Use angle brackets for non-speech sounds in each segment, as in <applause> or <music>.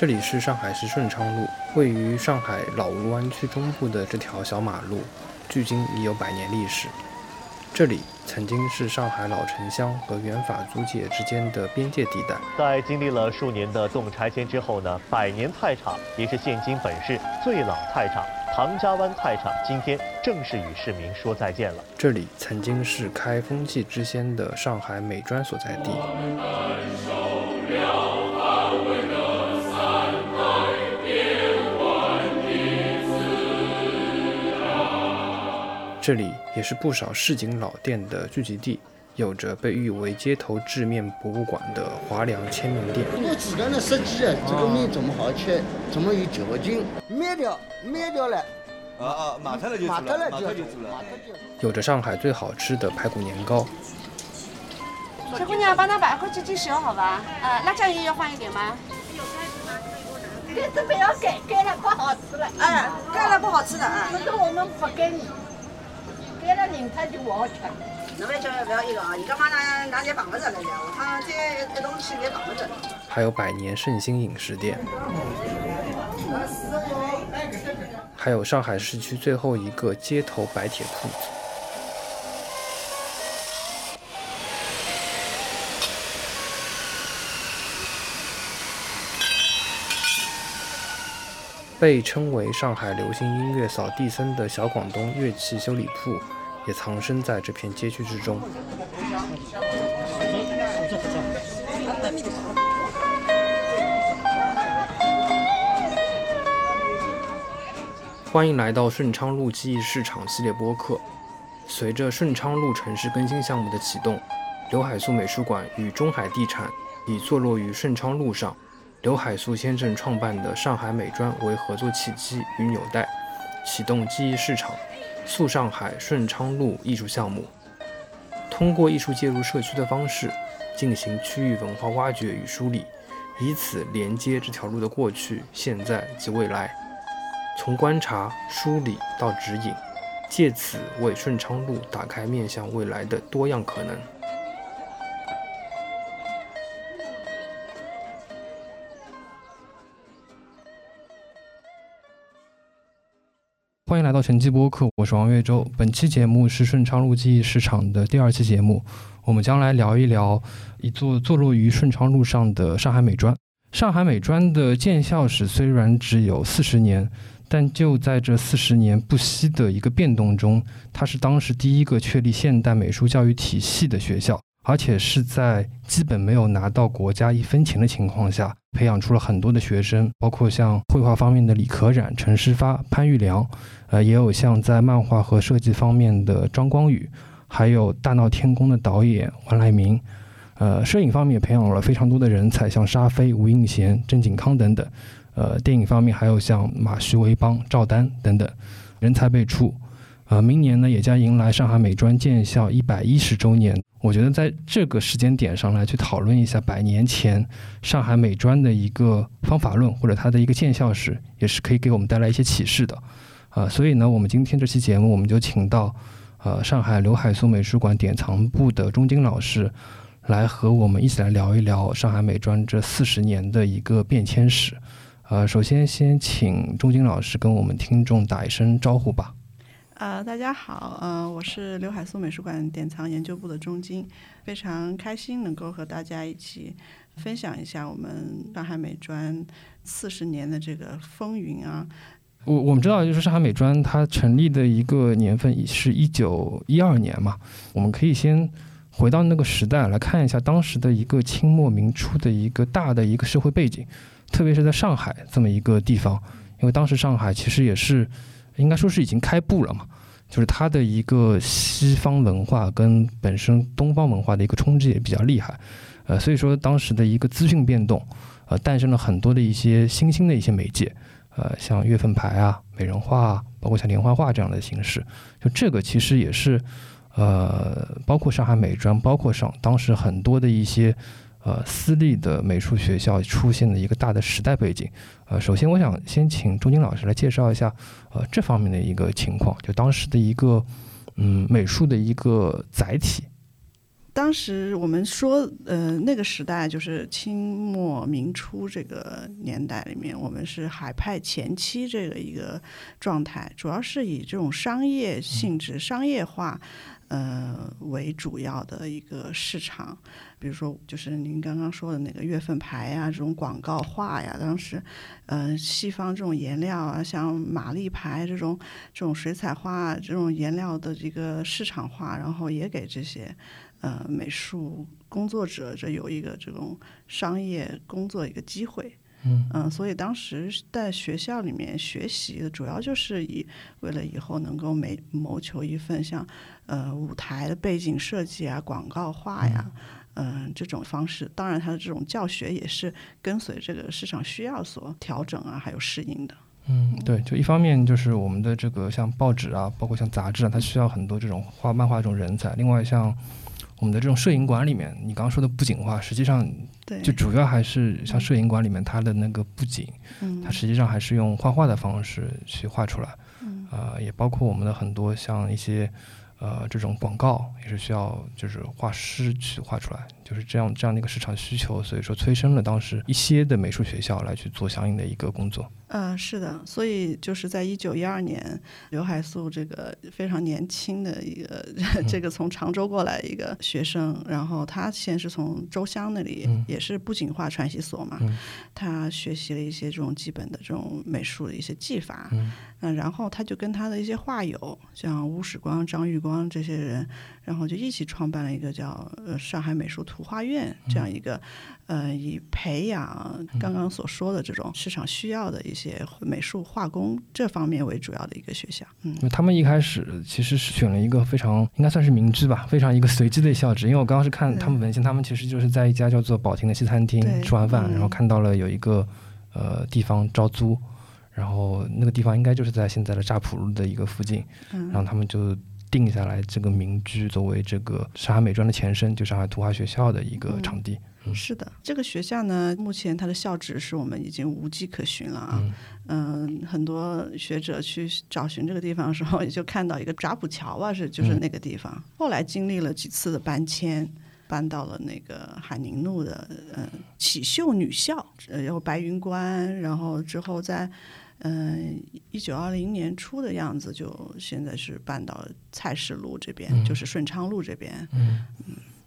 这里是上海市顺昌路，位于上海老吴湾区中部的这条小马路，距今已有百年历史。这里曾经是上海老城乡和原法租界之间的边界地带。在经历了数年的动拆迁之后呢，百年菜场也是现今本市最老菜场——唐家湾菜场，今天正式与市民说再见了。这里曾经是开风气之先的上海美专所在地。这里也是不少市井老店的聚集地，有着被誉为“街头制面博物馆”的华良千面店。我自个的设计啊，这个面这么好吃，这么有嚼劲，灭掉灭掉了。啊啊，马特了就马特了就就做了。有着上海最好吃的排骨年糕。小姑娘，帮他把块鸡鸡小好吧？呃，辣酱油要放一点吗？有盖子不要盖，盖了不好吃了。哎，盖了不好吃了啊。可是我们不给你。盖了拧它就不好吃。那边叫不要一个啊，你干嘛拿拿点绑子来着？我看这这东西别绑子。还有百年盛兴饮食店，还有上海市区最后一个街头白铁铺子。被称为上海流行音乐扫地僧的小广东乐器修理铺，也藏身在这片街区之中。欢迎来到顺昌路记忆市场系列播客。随着顺昌路城市更新项目的启动，刘海粟美术馆与中海地产以坐落于顺昌路上。刘海粟先生创办的上海美专为合作契机与纽带，启动记忆市场、促上海顺昌路艺术项目，通过艺术介入社区的方式进行区域文化挖掘与梳理，以此连接这条路的过去、现在及未来，从观察、梳理到指引，借此为顺昌路打开面向未来的多样可能。来到晨记播客，我是王月洲。本期节目是顺昌路记忆市场的第二期节目，我们将来聊一聊一座坐落于顺昌路上的上海美专。上海美专的建校史虽然只有四十年，但就在这四十年不息的一个变动中，它是当时第一个确立现代美术教育体系的学校。而且是在基本没有拿到国家一分钱的情况下，培养出了很多的学生，包括像绘画方面的李可染、陈诗发、潘玉良，呃，也有像在漫画和设计方面的张光宇，还有大闹天宫的导演王来明，呃，摄影方面也培养了非常多的人才，像沙飞、吴映贤、郑景康等等，呃，电影方面还有像马徐维邦、赵丹等等，人才辈出。呃，明年呢也将迎来上海美专建校一百一十周年。我觉得在这个时间点上来去讨论一下百年前上海美专的一个方法论或者它的一个建校史，也是可以给我们带来一些启示的。呃，所以呢，我们今天这期节目我们就请到呃上海刘海粟美术馆典藏部的钟金老师来和我们一起来聊一聊上海美专这四十年的一个变迁史。呃，首先先请钟金老师跟我们听众打一声招呼吧。呃，大家好，呃，我是刘海粟美术馆典藏研究部的钟金，非常开心能够和大家一起分享一下我们上海美专四十年的这个风云啊。我我们知道，就是上海美专它成立的一个年份是一九一二年嘛，我们可以先回到那个时代来看一下当时的一个清末明初的一个大的一个社会背景，特别是在上海这么一个地方，因为当时上海其实也是。应该说是已经开埠了嘛，就是它的一个西方文化跟本身东方文化的一个冲击也比较厉害，呃，所以说当时的一个资讯变动，呃，诞生了很多的一些新兴的一些媒介，呃，像月份牌啊、美人画啊，包括像连环画这样的形式，就这个其实也是，呃，包括上海美专，包括上当时很多的一些。呃，私立的美术学校出现的一个大的时代背景。呃，首先我想先请钟金老师来介绍一下，呃，这方面的一个情况，就当时的一个，嗯，美术的一个载体。当时我们说，呃，那个时代就是清末明初这个年代里面，我们是海派前期这个一个状态，主要是以这种商业性质、商业化，呃为主要的一个市场。比如说，就是您刚刚说的那个月份牌啊，这种广告画呀，当时，呃，西方这种颜料啊，像玛丽牌这种这种水彩画这种颜料的这个市场化，然后也给这些。呃，美术工作者这有一个这种商业工作一个机会，嗯所以当时在学校里面学习的主要就是以为了以后能够谋谋求一份像呃舞台的背景设计啊、广告画呀，嗯这种方式。当然，它的这种教学也是跟随这个市场需要所调整啊，还有适应的。嗯，对，就一方面就是我们的这个像报纸啊，包括像杂志啊，它需要很多这种画漫画这种人才。另外像我们的这种摄影馆里面，你刚刚说的布景画，实际上，就主要还是像摄影馆里面它的那个布景，嗯它实际上还是用画画的方式去画出来。嗯啊，也包括我们的很多像一些呃这种广告，也是需要就是画师去画出来，就是这样这样的一个市场需求，所以说催生了当时一些的美术学校来去做相应的一个工作。嗯，是的，所以就是在一九一二年，刘海粟这个非常年轻的一个 <laughs> 这个从常州过来一个学生，然后他先是从周乡那里，嗯。也是布景画传习所嘛，嗯。他学习了一些这种基本的这种美术的一些技法，嗯。那然后他就跟他的一些画友，像吴史光、张玉光这些人，然后就一起创办了一个叫呃上海美术图画院这样一个，呃以培养刚刚所说的这种市场需要的一些美术画工这方面为主要的一个学校。嗯。他们一开始其实是选了一个非常应该算是明知吧，非常一个随机的校址。因为我刚刚是看他们文献，他们其实就是在一家叫做宝亭的西餐厅吃完饭，嗯然后看到了有一个呃地方招租，然后那个地方应该就是在现在的乍浦路的一个附近，然后嗯他们就定下来这个民居作为这个上海美专的前身，就上海图画学校的一个嗯场地。是的，这个学校呢，目前它的校址是我们已经无迹可寻了啊。嗯，很多学者去找寻这个地方的时候，也就看到一个闸浦桥吧，是就是那个地方。后来经历了几次的搬迁，搬到了那个海宁路的嗯启秀女校，呃，然后白云观，然后之后在嗯一九二零年初的样子，就现在是搬到蔡氏路这边，嗯就是顺昌路这边。嗯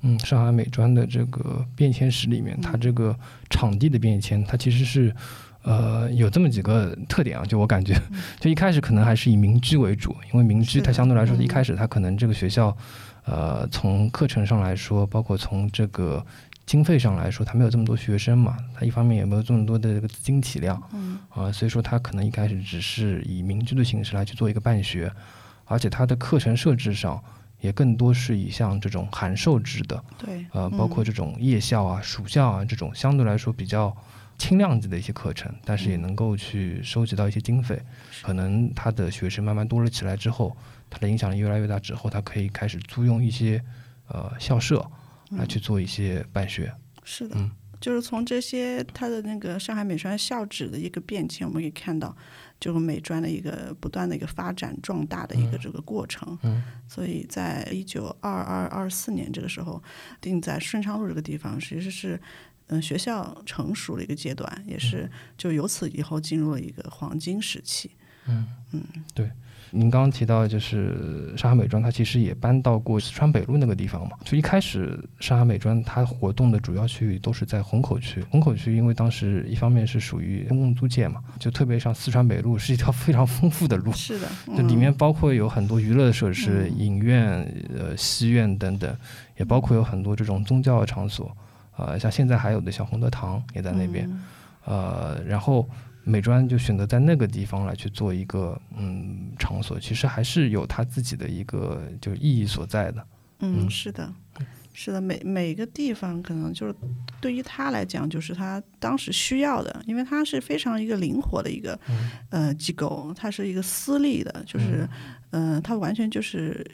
嗯，上海美专的这个变迁史里面，它这个场地的变迁，它其实是呃有这么几个特点啊。就我感觉，就一开始可能还是以民居为主，因为民居它相对来说，嗯一开始它可能这个学校，呃，从课程上来说，包括从这个经费上来说，他没有这么多学生嘛，他一方面也没有这么多的这个资金体量，嗯啊、所以说他可能一开始只是以民居的形式来去做一个办学，而且他的课程设置上也更多是以像这种函授制的。对，呃，包括嗯这种夜校啊、暑校啊这种相对来说比较轻量级的一些课程，但是也能够去收集到一些经费。可能他的学生慢慢多了起来之后，他的影响力越来越大之后，他可以开始租用一些呃校舍来去做一些办学。是的，嗯就是从这些它的那个上海美专校址的一个变迁，我们可以看到，就是美专的一个不断的一个发展壮大的一个这个过程。嗯所以在一九二二二四年这个时候，定在顺昌路这个地方，其实是。嗯，学校成熟的一个阶段，也是就由此以后进入了一个黄金时期。您刚刚提到，就是上海美专，它其实也搬到过四川北路那个地方嘛。就一开始上海美专它活动的主要区域都是在虹口区。虹口区因为当时一方面是属于公共租界嘛，就特别像四川北路是一条 <laughs> 非常丰富的路，是的，就里面嗯包括有很多娱乐设施、嗯影院、呃戏院等等，也包括有很多这种宗教场所，呃，像现在还有的像洪德堂也在那边，嗯呃，然后美专就选择在那个地方来去做一个嗯场所，其实还是有它自己的一个就意义所在的。嗯，嗯是的，是的，每每个地方可能就是对于他来讲，就是他当时需要的，因为它是非常一个灵活的一个、呃机构，它是一个私立的，就是嗯、呃，它完全就是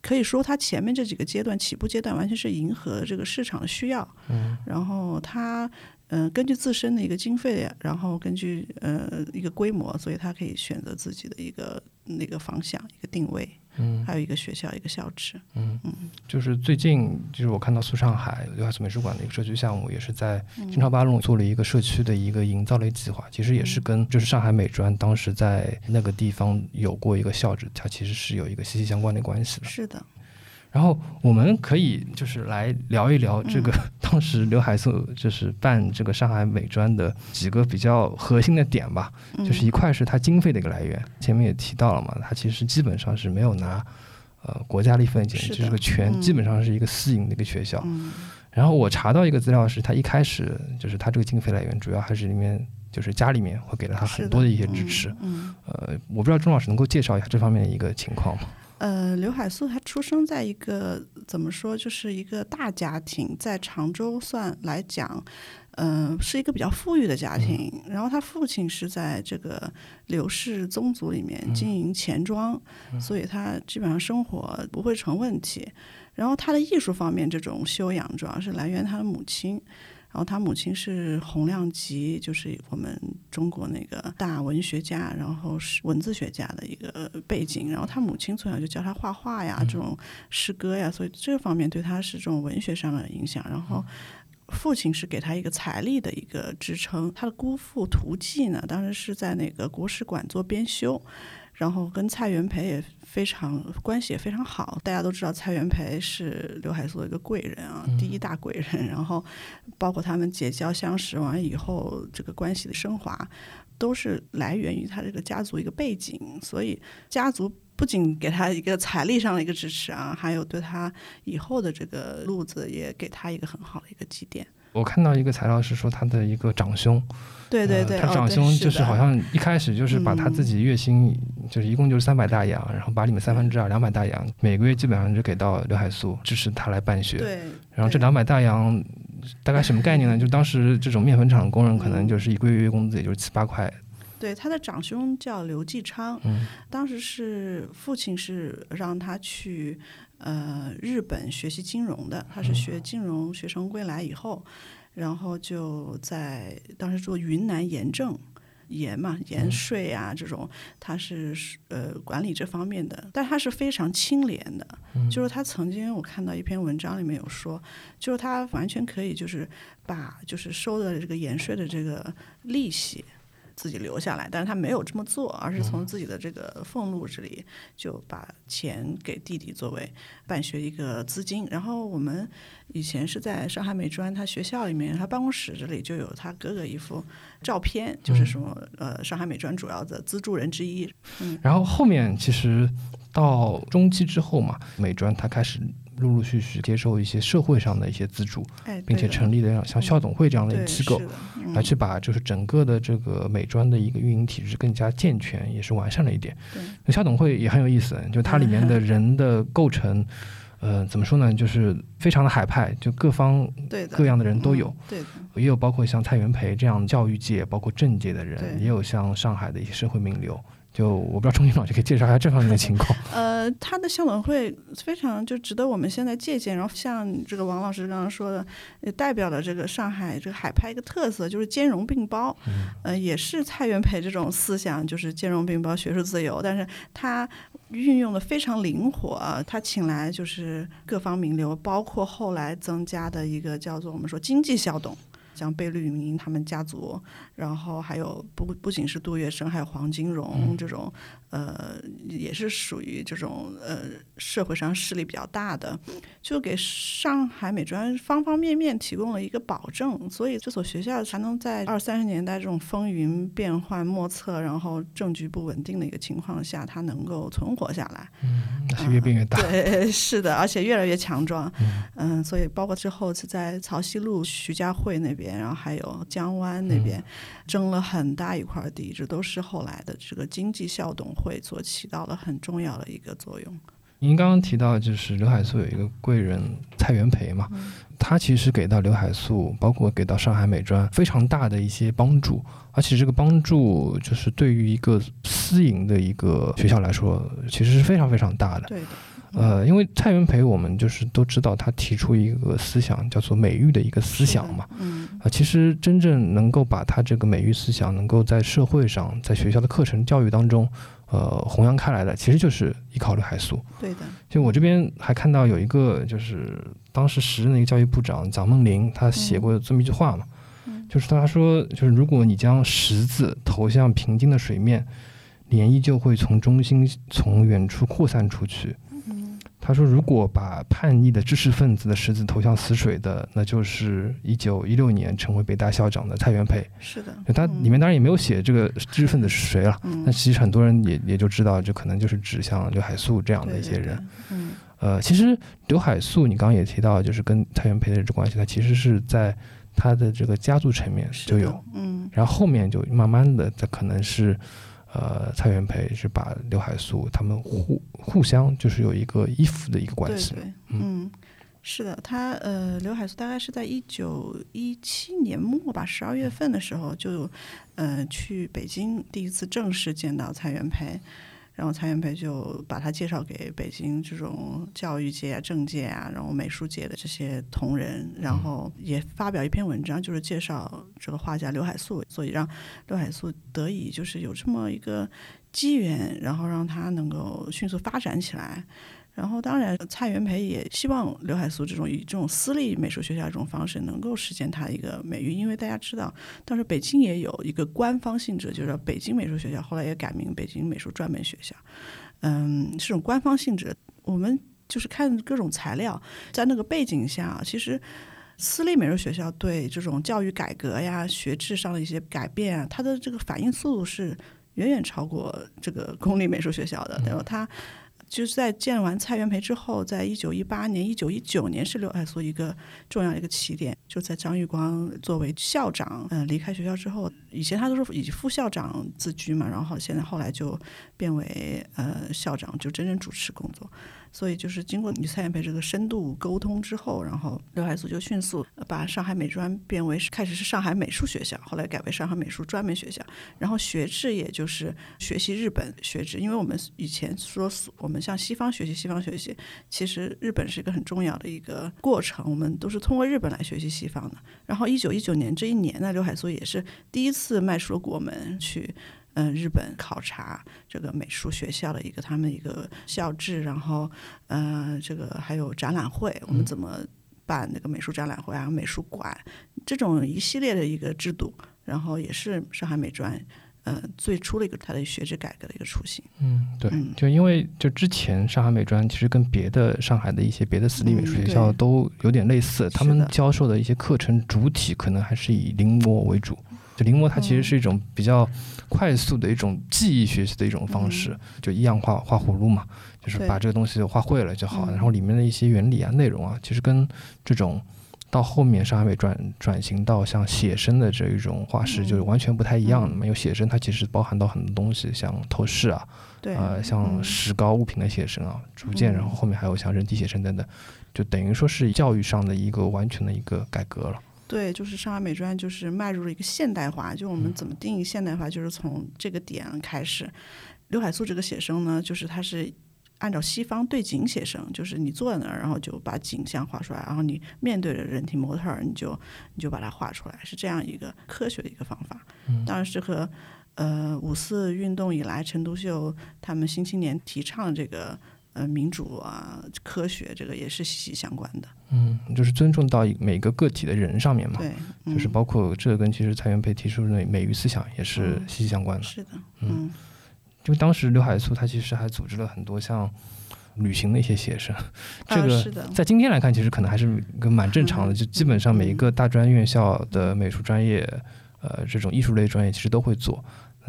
可以说它前面这几个阶段起步阶段完全是迎合这个市场的需要，嗯然后它。嗯、根据自身的一个经费，然后根据呃一个规模，所以他可以选择自己的一个那个方向、一个定位，嗯还有一个学校、一个校址。嗯嗯，就是最近就是我看到苏上海刘海粟美术馆的一个社区项目，也是在金朝八路做了一个社区的一个营造类计划，其实也是跟就是上海美专当时在那个地方有过一个校址，它其实是有一个息息相关的关系的。是的，然后我们可以就是来聊一聊这个 <laughs> 当时刘海粟就是办这个上海美专的几个比较核心的点吧，嗯就是一块是它经费的一个来源，前面也提到了嘛，它其实基本上是没有拿呃国家的一份钱，是的这是个全嗯基本上是一个私营的一个学校。嗯然后我查到一个资料是，它一开始就是它这个经费来源主要还是里面就是家里面会给了他很多的一些支持。嗯。呃，我不知道钟老师能够介绍一下这方面的一个情况吗？呃，刘海粟他出生在一个怎么说，就是一个大家庭，在常州算来讲，嗯、是一个比较富裕的家庭。然后他父亲是在这个刘氏宗族里面经营钱庄，所以他基本上生活不会成问题。然后他的艺术方面这种修养，主要是来源他的母亲。然后他母亲是洪亮吉，就是我们中国那个大文学家，然后是文字学家的一个背景。然后他母亲从小就教他画画呀，这种诗歌呀，所以这方面对他是这种文学上的影响。然后父亲是给他一个财力的一个支撑。他的姑父涂季呢，当时是在那个国史馆做编修。然后跟蔡元培也非常关系也非常好，大家都知道蔡元培是刘海粟的一个贵人啊，第一大贵人。然后包括他们结交相识完以后，这个关系的升华，都是来源于他这个家族一个背景。所以家族不仅给他一个财力上的一个支持啊，还有对他以后的这个路子也给他一个很好的一个积淀。我看到一个材料是说他的一个长兄，对对对，呃他长兄就是好像一开始就是把他自己月薪就是一共就是三百大洋，然后把里面三分之二两百大洋每个月基本上就给到刘海粟，支持他来办学。对，对然后这两百大洋大概什么概念呢？就当时这种面粉厂工人可能就是一个月月工资也就是七八块。对，他的长兄叫刘继昌，嗯当时是父亲是让他去呃日本学习金融的，他是学金融学成归来以后，然后就在当时做云南盐政。盐嘛，盐税啊，这种他是呃管理这方面的，但他是非常清廉的。就是他曾经我看到一篇文章里面有说，就是他完全可以就是把就是收的这个盐税的这个利息自己留下来，但是他没有这么做，而是从自己的这个俸禄这里就把钱给弟弟作为办学一个资金。然后我们以前是在上海美专，他学校里面，他办公室这里就有他哥哥一幅照片，就是说呃上海美专主要的资助人之一。嗯然后后面其实到中期之后嘛，美专他开始陆陆续续接受一些社会上的一些资助，哎，并且成立了像校董会这样的机构来去把就是整个的这个美专的一个运营体制更加健全，也是完善了一点。那校董会也很有意思，就它里面的人的构成，呃，怎么说呢，就是非常的海派，就各方各样的人都有。嗯，对。也有包括像蔡元培这样教育界，包括政界的人，也有像上海的一些社会名流。就我不知道钟军老师可以介绍一下这方面的情况。<laughs> 呃，他的校董会非常就值得我们现在借鉴。然后像这个王老师刚刚说的，也代表了这个上海这个海派一个特色，就是兼容并包。呃，也是蔡元培这种思想，就是兼容并包、学术自由，但是他运用的非常灵活啊。他请来就是各方名流，包括后来增加的一个叫做我们说经济校董。像贝聿铭他们家族，然后还有不不仅是杜月笙，还有黄金荣这种，呃，也是属于这种呃社会上势力比较大的，就给上海美专方方面面提供了一个保证，所以这所学校才能在二三十年代这种风云变幻莫测，然后政局不稳定的一个情况下，它能够存活下来。嗯是越变越大。对，<laughs> 是的，而且越来越强壮。嗯所以包括之后是在曹溪路徐家汇那边，然后还有江湾那边，争了很大一块地，这都是后来的这个经济校董会所起到了很重要的一个作用。您刚刚提到，就是刘海粟有一个贵人蔡元培嘛，他其实给到刘海粟，包括给到上海美专非常大的一些帮助，而且这个帮助就是对于一个私营的一个学校来说，其实是非常非常大的。对的，呃，因为蔡元培我们就是都知道他提出一个思想叫做美育的一个思想嘛，嗯啊，其实真正能够把他这个美育思想能够在社会上，在学校的课程教育当中，呃，弘扬开来的，其实就是依靠刘海粟。对的，就我这边还看到有一个，就是当时时任的一个教育部长蒋梦麟，他写过这么一句话嘛，嗯就是他说，就是如果你将石子投向平静的水面，涟漪就会从中心从远处扩散出去。嗯他说，如果把叛逆的知识分子的石子投向死水的，那就是一九一六年成为北大校长的蔡元培。是的，他里面当然也没有写这个知识分子是谁了，嗯。但其实很多人也也就知道，这可能就是指向刘海粟这样的一些人。，对对对。嗯。呃，其实刘海粟，你刚刚也提到，就是跟蔡元培的这关系，他其实是在他的这个家族层面就有，嗯。然后后面就慢慢的，他可能是，呃，蔡元培是把刘海粟他们互互相就是有一个依附的一个关系。对对，嗯，是的，他呃，刘海粟大概是在一九一七年末吧，十二月份的时候就呃去北京第一次正式见到蔡元培。然后蔡元培就把他介绍给北京这种教育界啊、政界啊，然后美术界的这些同仁，然后也发表一篇文章，就是介绍这个画家刘海粟，所以让刘海粟得以就是有这么一个机缘，然后让他能够迅速发展起来。然后，当然，蔡元培也希望刘海粟这种以这种私立美术学校这种方式能够实现他一个美誉，因为大家知道，当时北京也有一个官方性质，就是北京美术学校，后来也改名北京美术专门学校，嗯，是种官方性质。我们就是看各种材料，在那个背景下，其实私立美术学校对这种教育改革呀、学制上的一些改变啊，它的这个反应速度是远远超过这个公立美术学校的，对吧？它就是在建完蔡元培之后，在一九一八年、一九一九年是刘爱苏一个重要的一个起点，就在张玉光作为校长，呃，离开学校之后，以前他都是以副校长自居嘛，然后现在后来就变为呃校长，就真正主持工作。所以就是经过与蔡元培这个深度沟通之后，然后刘海粟就迅速把上海美专变为开始是上海美术学校，后来改为上海美术专门学校，然后学制也就是学习日本学制，因为我们以前说我们向西方学习，西方学习，其实日本是一个很重要的一个过程，我们都是通过日本来学习西方的。然后一九一九年这一年呢，刘海粟也是第一次迈出了国门去。嗯、日本考察这个美术学校的一个他们一个校制，然后呃，这个还有展览会，我们怎么办那个美术展览会啊、美术馆这种一系列的一个制度，然后也是上海美专呃最初的一个它的学制改革的一个雏形。嗯，对嗯，就因为就之前上海美专其实跟别的上海的一些别的私立美术学嗯校都有点类似，他们教授的一些课程主体可能还是以临摹为主。就临摹它其实嗯是一种比较快速的一种记忆学习的一种方式，就一样画画葫芦嘛，就是把这个东西画会了就好。嗯然后里面的一些原理啊、内容啊，其实跟这种到后面上海美转转型到像写生的这一种画室，嗯就是完全不太一样的嘛。因为写生它其实包含到很多东西，像透视啊，对，呃，像嗯石膏物品的写生啊，逐渐，嗯然后后面还有像人体写生等等，就等于说是教育上的一个完全的一个改革了。对，就是上海美专就是迈入了一个现代化。就我们嗯怎么定义现代化，就是从这个点开始。刘海粟这个写生呢，就是他是按照西方对景写生，就是你坐在那儿，然后就把景象画出来，然后你面对着人体模特儿，你就你就把它画出来，是这样一个科学的一个方法。嗯当然是和呃五四运动以来陈独秀他们新青年提倡这个呃民主啊科学这个也是息息相关的。嗯，就是尊重到每个个体的人上面嘛，对，就是嗯包括这个跟其实蔡元培提出的美育思想也是嗯息息相关的。是的，嗯嗯因为当时刘海粟他其实还组织了很多像旅行的一些写生，这啊个在今天来看，其实可能还是一个蛮正常的，嗯就基本上每一个大专院校的美术专业，呃，这种艺术类专业其实都会做。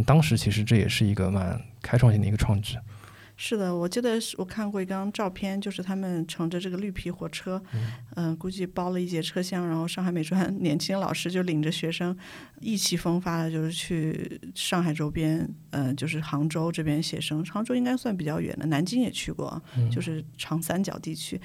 当时其实这也是一个蛮开创性的一个创举。是的，我记得是我看过一张照片，就是他们乘着这个绿皮火车，嗯、估计包了一节车厢，然后上海美专 <laughs> 年轻老师就领着学生意气风发的，就是去上海周边，嗯、就是杭州这边写生。杭州应该算比较远的，南京也去过，就是长三角地区。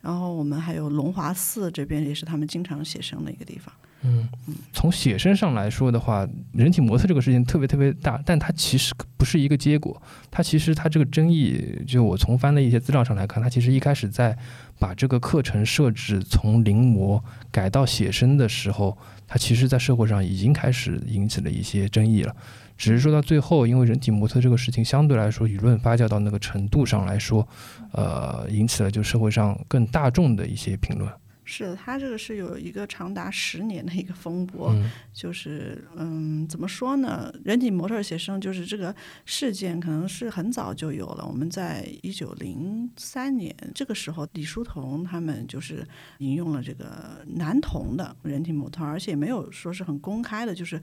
然后我们还有龙华寺这边也是他们经常写生的一个地方。嗯，从写生上来说的话，人体模特这个事情特别特别大，但它其实不是一个结果。它其实它这个争议，就我从翻的一些资料上来看，它其实一开始在把这个课程设置从临摹改到写生的时候，它其实在社会上已经开始引起了一些争议了。只是说到最后，因为人体模特这个事情相对来说舆论发酵到那个程度上来说，呃，引起了就社会上更大众的一些评论。是的他这个是有一个长达十年的一个风波，嗯就是嗯，怎么说呢？人体模特儿写生就是这个事件，可能是很早就有了。我们在一九零三年这个时候，李叔同他们就是引用了这个男童的人体模特儿，而且没有说是很公开的，就是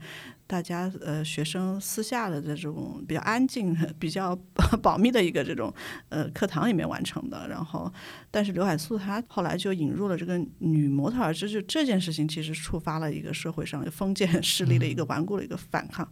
大家呃学生私下的这种比较安静、<laughs> 比较保密的一个这种呃课堂里面完成的。然后，但是刘海粟他后来就引入了这个女模特儿，这就这件事情其实触发了一个社会上封建势力的一个顽固的一个反抗。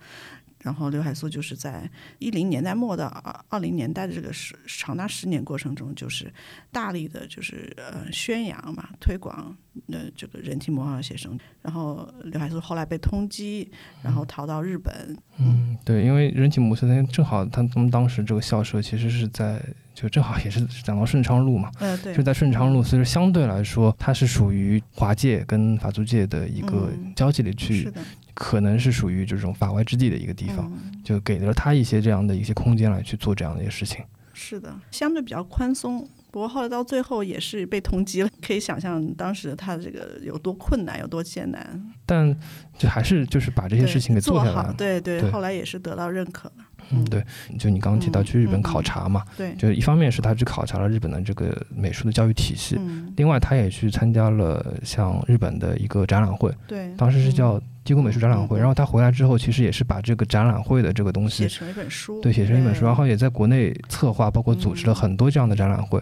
然后刘海粟就是在一零年代末到二二零年代的这个十长达十年过程中，就是大力的就是呃宣扬嘛推广呃这个人体模仿写生。然后刘海粟后来被通缉，然后逃到日本。嗯，对，因为人体模特正好他他们当时这个校舍其实是在就正好也是讲到顺昌路嘛，呃，对，就在顺昌路，所以说相对来说它是属于华界跟法租界的一个嗯交界的区域，是的，可能是属于这种法外之地的一个地方，嗯就给了他一些这样的一些空间来去做这样的一些事情。是的，相对比较宽松。不过后来到最后也是被通缉了，可以想象当时他这个有多困难，有多艰难。但就还是就是把这些事情给做，下来了。对对对后来也是得到认可了。嗯，对，就你刚刚提到去日本考察嘛，对，就一方面是他去考察了日本的这个美术的教育体系，嗯，另外他也去参加了像日本的一个展览会，对，当时是嗯叫低谷美术展览会，然后他回来之后，其实也是把这个展览会的这个东西写成一本书，对写成一本书，然后也在国内策划，包括组织了很多这样的展览会，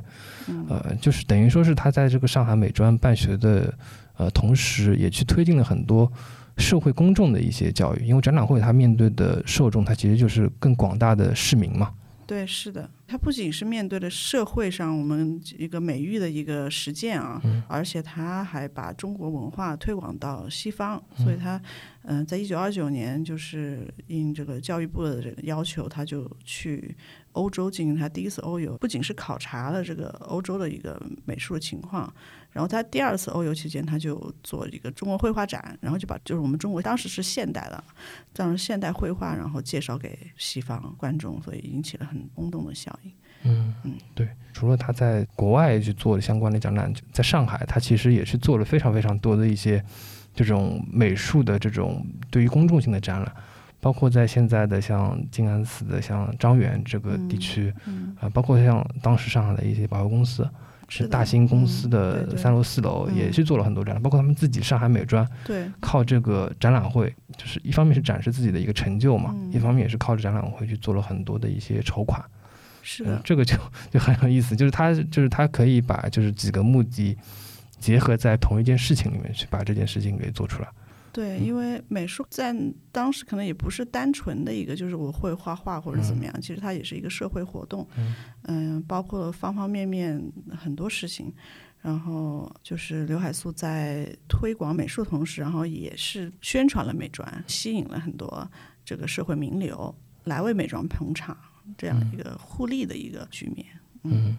嗯呃，就是等于说是他在这个上海美专办学的呃同时，也去推进了很多。社会公众的一些教育，因为展览会它面对的受众，它其实就是更广大的市民嘛。对，是的，它不仅是面对了社会上我们一个美育的一个实践啊，嗯而且它还把中国文化推广到西方，嗯所以它，嗯、在一九二九年，就是应这个教育部的这个要求，他就去欧洲进行他第一次欧游，不仅是考察了这个欧洲的一个美术的情况，然后他第二次欧游期间，他就做一个中国绘画展，然后就把就是我们中国当时是现代的，这样现代绘画，然后介绍给西方观众，所以引起了很轰动的效应。嗯嗯，对。除了他在国外去做相关的展览，在上海他其实也是做了非常非常多的一些这种美术的这种对于公众性的展览，包括在现在的像静安寺的像张园这个地区，嗯，啊、包括像当时上海的一些百货公司。是大兴公司嗯的三楼、四楼嗯。也去做了很多展览，包括他们自己上海美专，对，靠这个展览会，就是一方面是展示自己的一个成就嘛，嗯。一方面也是靠着展览会去做了很多的一些筹款。是。的，，嗯这个就就很有意思，就是他就是他可以把就是几个目的结合在同一件事情里面去把这件事情给做出来。对，嗯。因为美术在当时可能也不是单纯的一个，就是我会画画或者怎么样，其实它也是一个社会活动，嗯。嗯、包括了方方面面很多事情。然后就是刘海粟在推广美术的同时，然后也是宣传了美专，吸引了很多这个社会名流来为美专捧场，这样一个互利的一个局面。嗯，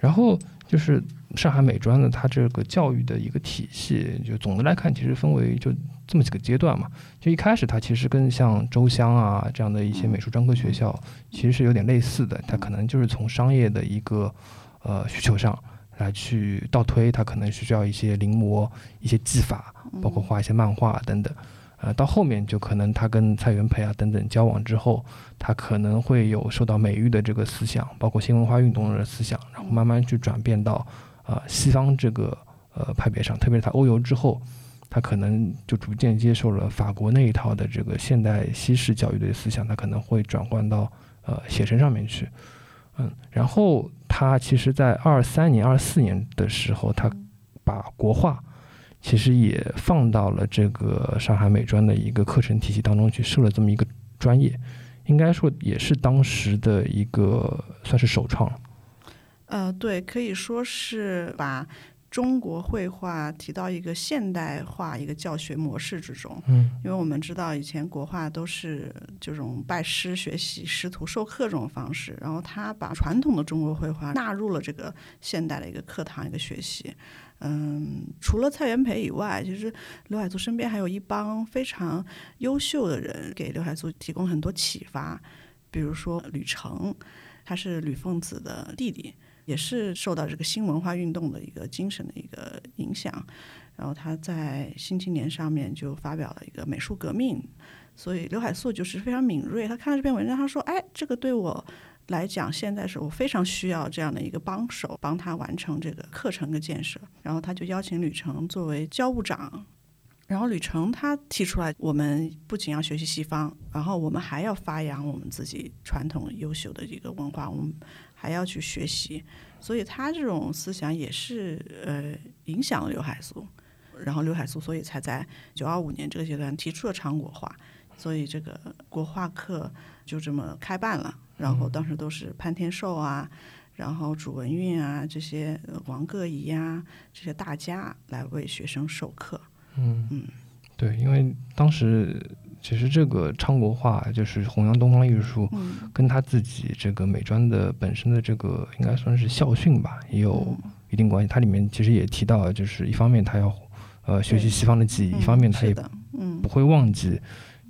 然后就是上海美专的它这个教育的一个体系，就总的来看其实分为就这么几个阶段嘛。就一开始它其实跟像周湘啊这样的一些美术专科学校其实是有点类似的，它可能就是从商业的一个呃需求上。来去倒推，它可能是需要一些临摹、一些技法，包括画一些漫画等等。呃，到后面就可能他跟蔡元培啊等等交往之后，他可能会有受到美育的这个思想，包括新文化运动的思想，然后慢慢去转变到呃西方这个呃派别上。特别是他欧游之后，他可能就逐渐接受了法国那一套的这个现代西式教育的思想，他可能会转换到呃写生上面去。嗯，然后他其实，在二三年、二四年的时候，他把国画其实也放到了这个上海美专的一个课程体系当中去设了这么一个专业，应该说也是当时的一个算是首创。呃，对，可以说是把中国绘画提到一个现代化一个教学模式之中。嗯因为我们知道以前国画都是这种拜师学习、师徒授课这种方式，然后他把传统的中国绘画纳入了这个现代的一个课堂一个学习。嗯，除了蔡元培以外，其实刘海粟身边还有一帮非常优秀的人，给刘海粟提供很多启发。比如说吕澄，他是吕凤子的弟弟，也是受到这个新文化运动的一个精神的一个影响。然后他在《新青年》上面就发表了一个美术革命，所以刘海粟就是非常敏锐。他看了这篇文章，他说：“哎，这个对我来讲，现在是我非常需要这样的一个帮手，帮他完成这个课程的建设。”然后他就邀请吕澄作为教务长。然后吕澄他提出来，我们不仅要学习西方，然后我们还要发扬我们自己传统优秀的一个文化，我们还要去学习。所以他这种思想也是呃影响了刘海粟。然后刘海粟，所以才在九二五年这个阶段提出了长国画，所以这个国画课就这么开办了。然后当时都是潘天寿啊，然后朱文运啊这些呃王各仪啊这些大家来为学生授课。嗯嗯，对，因为当时其实这个昌国画就是弘扬东方艺术，嗯。跟他自己这个美专的本身的这个应该算是校训吧，也有一定关系。它里面其实也提到，就是一方面他要呃学习西方的技艺，一方面他也，嗯。不，会忘记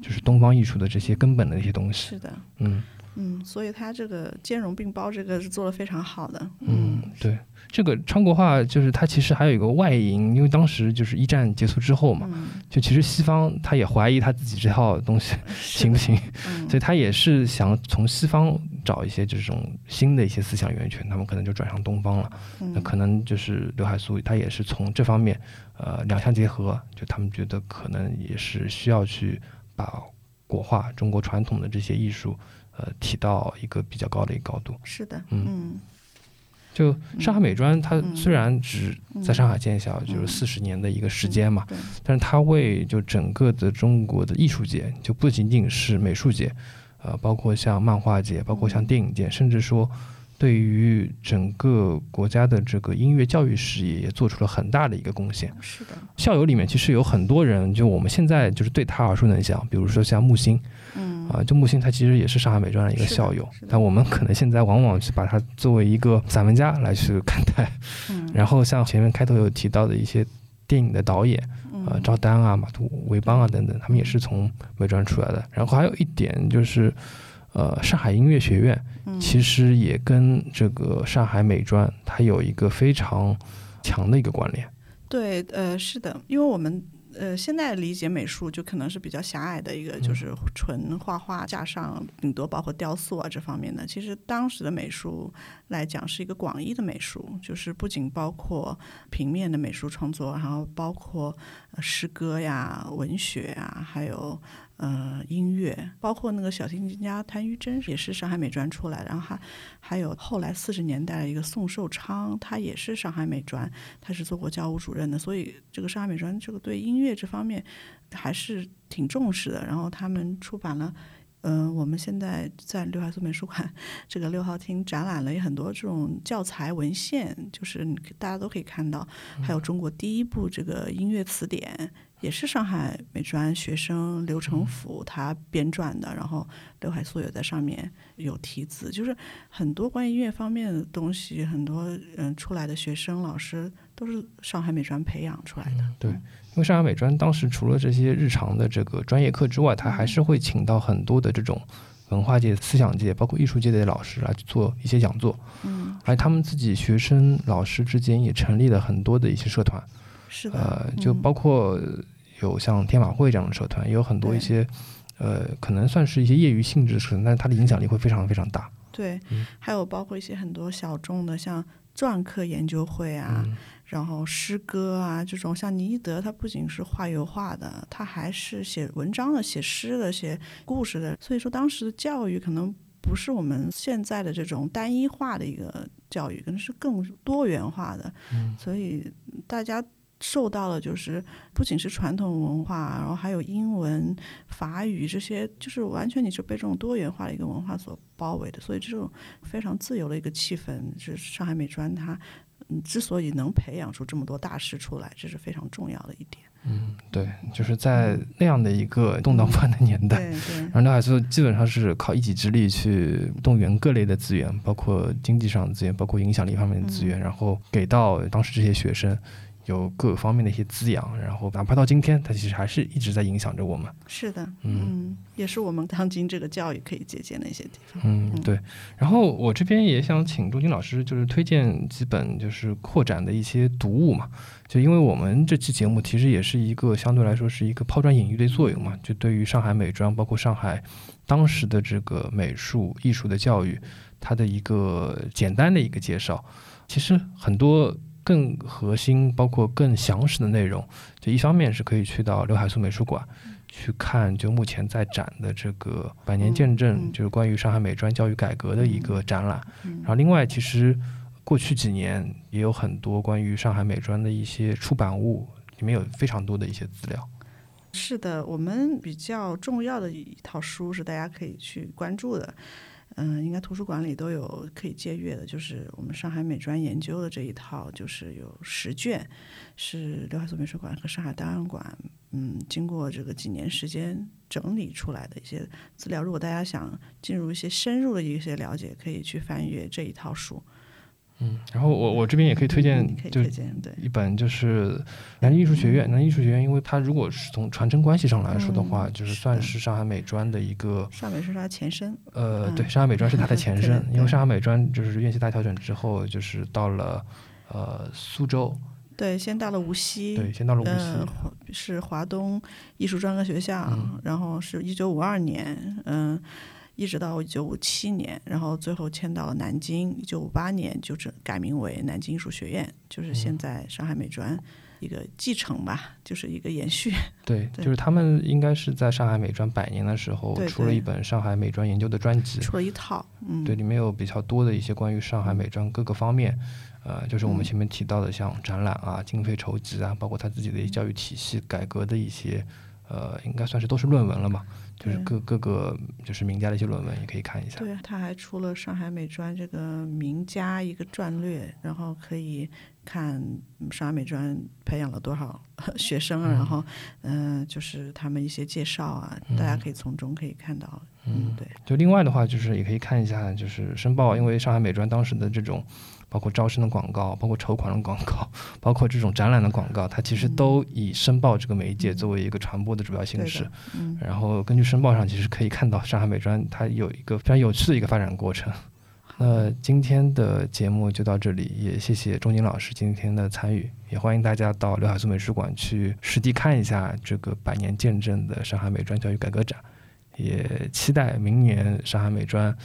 就是东方艺术的这些根本的一些东西。是的，嗯嗯，所以他这个兼容并包，这个是做的非常好的。嗯，对，这个昌国画就是它其实还有一个外因，因为当时就是一战结束之后嘛，嗯，就其实西方他也怀疑他自己这套东西 <laughs> 行不行，嗯，所以他也是想从西方找一些这种新的一些思想源泉，他们可能就转向东方了。那嗯可能就是刘海粟，他也是从这方面，呃，两相结合，就他们觉得可能也是需要去把国画、中国传统的这些艺术，呃，提到一个比较高的一个高度。是的，嗯。嗯。就上海美专，它嗯。虽然只在上海建校，就是嗯。四十年的一个时间嘛，但是它为就整个的中国的艺术界，就不仅仅是美术界，呃，包括像漫画界，包括像电影界，甚至说对于整个国家的这个音乐教育事业也做出了很大的一个贡献。是的，校友里面其实有很多人，就我们现在就是对他耳熟能详，比如说像木心嗯啊，就木心他其实也是上海美专的一个校友但我们可能现在往往是把他作为一个散文家来去看待。嗯，然后像前面开头有提到的一些电影的导演，呃，嗯赵丹啊、马图维邦啊等等，他们也是从美专出来的。然后还有一点就是，呃，上海音乐学院嗯其实也跟这个上海美专它有一个非常强的一个关联。对，呃，是的，因为我们呃现在理解美术就可能是比较狭隘的一个，就是纯画画加上顶多包括雕塑啊这方面的。其实当时的美术来讲是一个广义的美术，就是不仅包括平面的美术创作，然后包括呃诗歌呀、文学呀，还有。呃，音乐包括那个小提琴家谭玉珍也是上海美专出来的，然后还还有后来四十年代的一个宋寿昌，他也是上海美专，他是做过教务主任的，所以这个上海美专这个对音乐这方面还是挺重视的。然后他们出版了，嗯、我们现在在六海粟美术馆这个六号厅展览了很多这种教材文献，就是你大家都可以看到，还有中国第一部这个音乐词典。也是上海美专学生刘成福他编撰的，然后刘海粟也在上面有题字，就是很多关于音乐方面的东西，很多嗯出来的学生老师都是上海美专培养出来的。对，因为上海美专当时除了这些日常的这个专业课之外，他还是会请到很多的这种文化界、思想界，包括艺术界的老师来做一些讲座，嗯，而他们自己学生、老师之间也成立了很多的一些社团，是的，呃，就嗯包括有像天马会这样的社团，也有很多一些呃，可能算是一些业余性质的社团，但是它的影响力会非常非常大。对嗯，还有包括一些很多小众的，像篆刻研究会啊，嗯然后诗歌啊这种，像尼德，他不仅是画油画的，他还是写文章的、写诗的、写故事的。所以说，当时的教育可能不是我们现在的这种单一化的一个教育，可能是更多元化的。嗯所以大家受到了就是不仅是传统文化，然后还有英文、法语这些，就是完全你是被这种多元化的一个文化所包围的。所以这种非常自由的一个气氛，就是上海美专它嗯之所以能培养出这么多大师出来，这是非常重要的一点。嗯，对，就是在那样的一个动荡不安的年代，然后刘海粟基本上是靠一己之力去动员各类的资源，包括经济上的资源，包括影响力方面的资源，然后给到当时这些学生有各方面的一些滋养，然后哪怕到今天，它其实还是一直在影响着我们。是的，嗯嗯，也是我们当今这个教育可以借鉴的一些地方。嗯，对。然后我这边也想请钟军老师，就是推荐几本就是扩展的一些读物嘛。就因为我们这期节目其实也是一个相对来说是一个抛砖引玉的作用嘛，就对于上海美专，包括上海当时的这个美术艺术的教育，它的一个简单的一个介绍。其实很多更核心，包括更详实的内容，就一方面是可以去到刘海粟美术馆。去看就目前在展的这个百年见证，就是关于上海美专教育改革的一个展览。嗯然后另外，其实过去几年也有很多关于上海美专的一些出版物，里面有非常多的一些资料。是的，我们比较重要的一套书是大家可以去关注的。嗯，应该图书馆里都有可以借阅的，就是我们上海美专研究的这一套，就是有十卷，是刘海粟美术馆和上海档案馆，嗯，经过这个几年时间整理出来的一些资料。如果大家想进入一些深入的一些了解，可以去翻阅这一套书。嗯，然后我我这边也可以推荐就推荐。一本就是南京艺术学院。南京艺术学院，因为它如果是从传承关系上来说的话，嗯就是算是上海美专的一个上美是它前身，呃，嗯。对，上海美专是它的前身，<laughs> 因为上海美专就是院系大调整之后，就是到了呃苏州，对，先到了无锡，对，先到了无锡，是华东艺术专科学校，嗯。然后是一九五二年，嗯、一直到一九五七年，然后最后迁到了南京，一九五八年就是改名为南京艺术学院，就是现嗯。在上海美专一个继承吧，就是一个延续。对，对。就是他们应该是在上海美专百年的时候出了一本上海美专研究的专辑，出了一套，嗯，对，里面有比较多的一些关于上海美专各个方面，呃，就是我们嗯。前面提到的像展览啊、经费筹集啊，包括他自己的一些教育体系改革的一些，呃，应该算是都是论文了嘛，就是各各个就是名家的一些论文也可以看一下。对，他还出了上海美专这个名家一个战略，然后可以看嗯上海美专培养了多少 <laughs> 学生啊，然后嗯、呃就是他们一些介绍啊，大家可以从中可以看到，嗯，对，就另外的话，就是也可以看一下，就是申报，因为上海美专当时的这种，包括招生的广告，包括筹款的广告，<laughs> 包括这种展览的广告，它其实都以申报这个媒介作为一个传播的主要形式。，嗯，然后根据申报上，其实可以看到上海美专它有一个非常有趣的一个发展过程。那今天的节目就到这里，也谢谢钟景老师今天的参与，也欢迎大家到刘海粟美术馆去实地看一下这个百年见证的上海美专教育改革展，也期待明年上海美专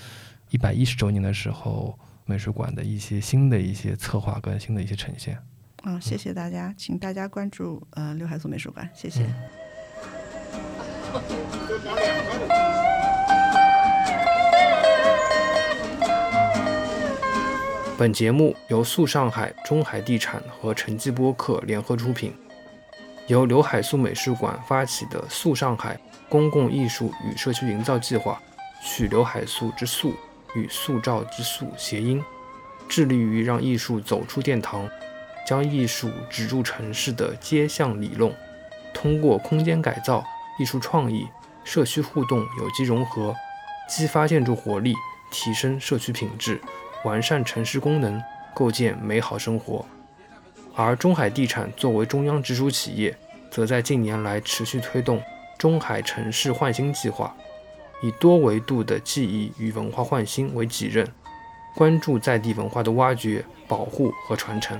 一百一十周年的时候，美术馆的一些新的一些策划跟新的一些呈现。啊，谢谢大家，请大家关注呃刘海粟美术馆，谢谢。本节目由素上海、中海地产和城际播客联合出品，由刘海粟美术馆发起的“素上海公共艺术与社区营造计划”，取刘海粟之“塑”与塑造之“塑”谐音，致力于让艺术走出殿堂，将艺术植入城市的街巷里弄，通过空间改造、艺术创意、社区互动有机融合，激发建筑活力，提升社区品质。完善城市功能，构建美好生活。而中海地产作为中央直属企业，则在近年来持续推动中海城市焕新计划，以多维度的记忆与文化焕新为己任，关注在地文化的挖掘、保护和传承。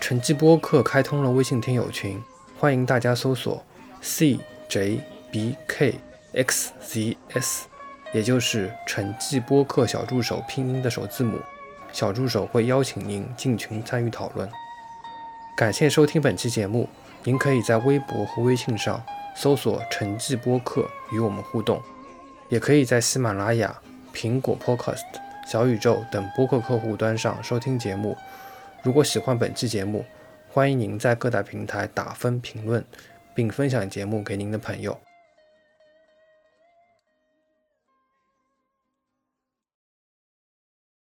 陈记播客开通了微信听友群，欢迎大家搜索 CJBKXZS。也就是陈记播客小助手拼音的首字母，小助手会邀请您进群参与讨论。感谢收听本期节目，您可以在微博和微信上搜索“陈记播客”与我们互动，也可以在喜马拉雅、苹果 Podcast、小宇宙等播客客户端上收听节目。如果喜欢本期节目，欢迎您在各大平台打分评论，并分享节目给您的朋友。